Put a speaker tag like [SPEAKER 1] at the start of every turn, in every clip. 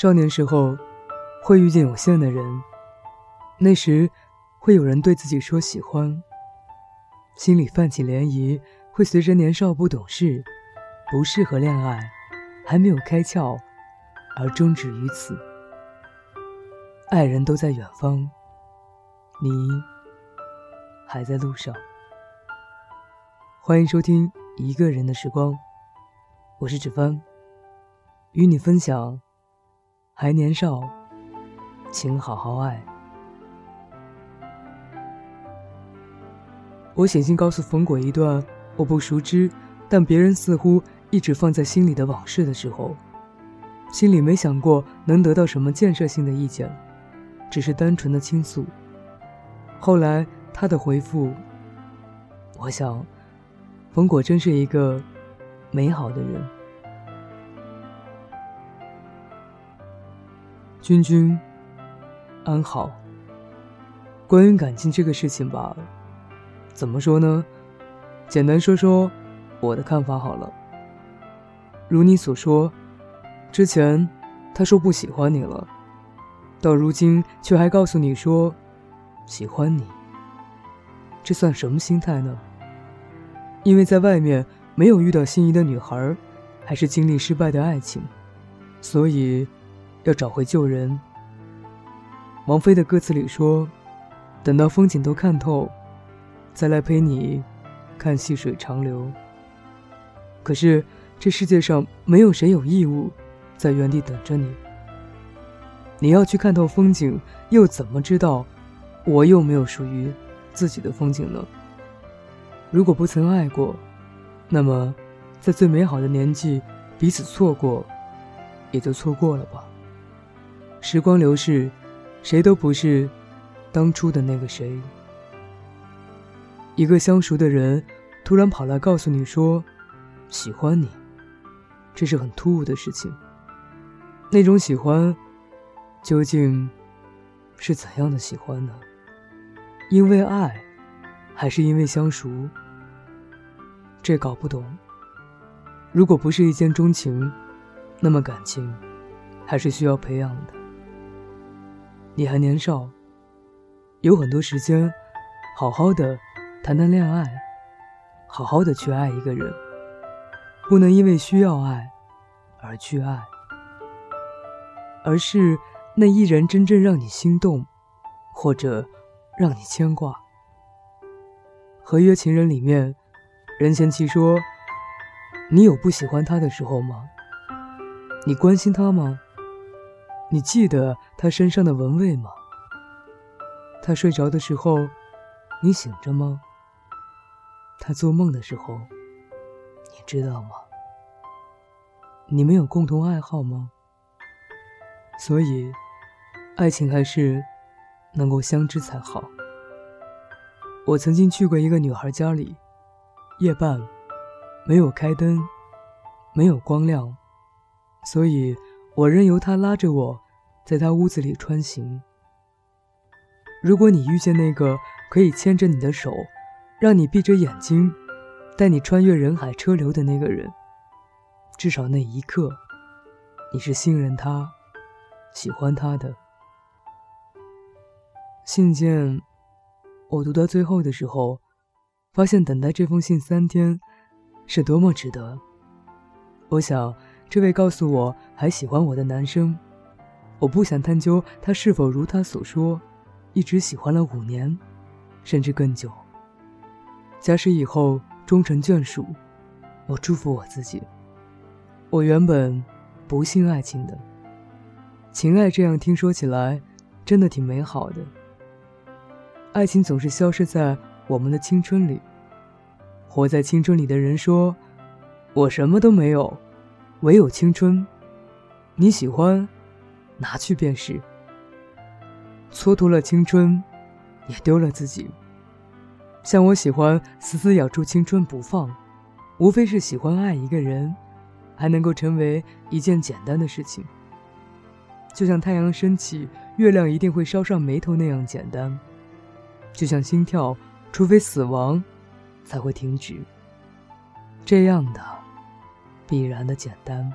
[SPEAKER 1] 少年时候，会遇见有限的人，那时，会有人对自己说喜欢，心里泛起涟漪，会随着年少不懂事，不适合恋爱，还没有开窍，而终止于此。爱人都在远方，你还在路上。欢迎收听一个人的时光，我是芷帆，与你分享。还年少，请好好爱。我写信告诉冯果一段我不熟知，但别人似乎一直放在心里的往事的时候，心里没想过能得到什么建设性的意见，只是单纯的倾诉。后来他的回复，我想。冯果真是一个美好的人。君君安好。关于感情这个事情吧，怎么说呢？简单说说我的看法好了。如你所说，之前他说不喜欢你了，到如今却还告诉你说喜欢你，这算什么心态呢？因为在外面没有遇到心仪的女孩，还是经历失败的爱情，所以要找回旧人。王菲的歌词里说：“等到风景都看透，再来陪你看细水长流。”可是这世界上没有谁有义务在原地等着你。你要去看透风景，又怎么知道我又没有属于自己的风景呢？如果不曾爱过，那么，在最美好的年纪，彼此错过，也就错过了吧。时光流逝，谁都不是当初的那个谁。一个相熟的人，突然跑来告诉你说喜欢你，这是很突兀的事情。那种喜欢，究竟是怎样的喜欢呢？因为爱。还是因为相熟，这搞不懂。如果不是一见钟情，那么感情还是需要培养的。你还年少，有很多时间，好好的谈谈恋爱，好好的去爱一个人，不能因为需要爱而去爱，而是那一人真正让你心动，或者让你牵挂。合约情人里面，任贤齐说：“你有不喜欢他的时候吗？你关心他吗？你记得他身上的闻味吗？他睡着的时候，你醒着吗？他做梦的时候，你知道吗？你们有共同爱好吗？所以，爱情还是能够相知才好。”我曾经去过一个女孩家里，夜半，没有开灯，没有光亮，所以我任由他拉着我，在他屋子里穿行。如果你遇见那个可以牵着你的手，让你闭着眼睛，带你穿越人海车流的那个人，至少那一刻，你是信任他，喜欢他的。信件。我读到最后的时候，发现等待这封信三天，是多么值得。我想，这位告诉我还喜欢我的男生，我不想探究他是否如他所说，一直喜欢了五年，甚至更久。假使以后终成眷属，我祝福我自己。我原本不信爱情的，情爱这样听说起来，真的挺美好的。爱情总是消失在我们的青春里。活在青春里的人说：“我什么都没有，唯有青春。你喜欢，拿去便是。蹉跎了青春，也丢了自己。像我喜欢死死咬住青春不放，无非是喜欢爱一个人，还能够成为一件简单的事情。就像太阳升起，月亮一定会烧上眉头那样简单。”就像心跳，除非死亡，才会停止。这样的，必然的简单。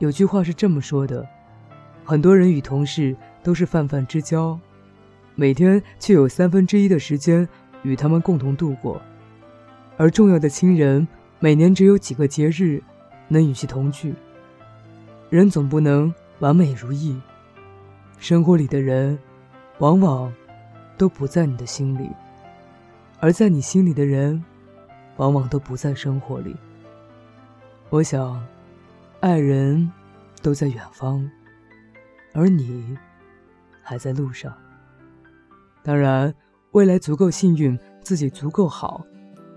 [SPEAKER 1] 有句话是这么说的：很多人与同事都是泛泛之交，每天却有三分之一的时间与他们共同度过；而重要的亲人，每年只有几个节日能与其同聚。人总不能完美如意，生活里的人，往往都不在你的心里，而在你心里的人，往往都不在生活里。我想。爱人，都在远方，而你，还在路上。当然，未来足够幸运，自己足够好，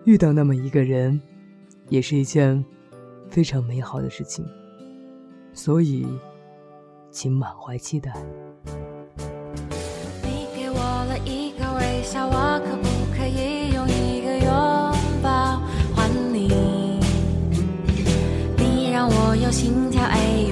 [SPEAKER 1] 遇到那么一个人，也是一件非常美好的事情。所以，请满怀期待。
[SPEAKER 2] 你给我了一个微笑，我心跳，哎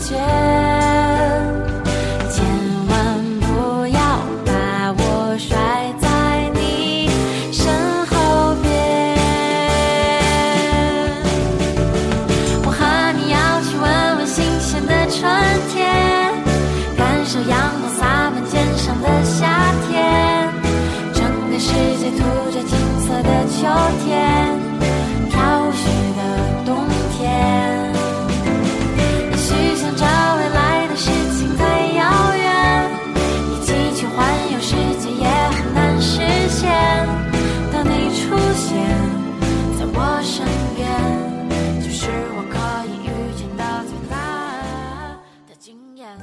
[SPEAKER 2] 结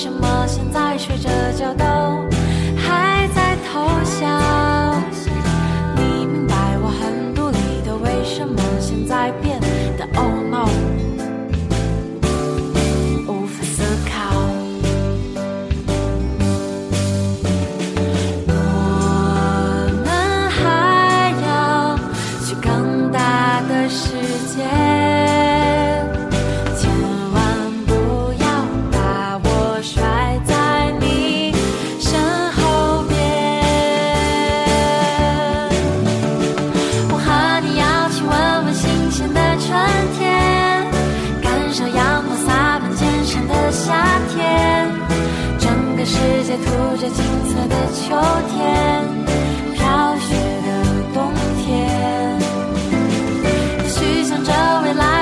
[SPEAKER 2] 为什么现在睡着觉都还在偷笑？你明白我很独立的，为什么现在变得 oh no？世界。受阳光洒满肩上的夏天，整个世界涂着金色的秋天，飘雪的冬天，也许想着未来。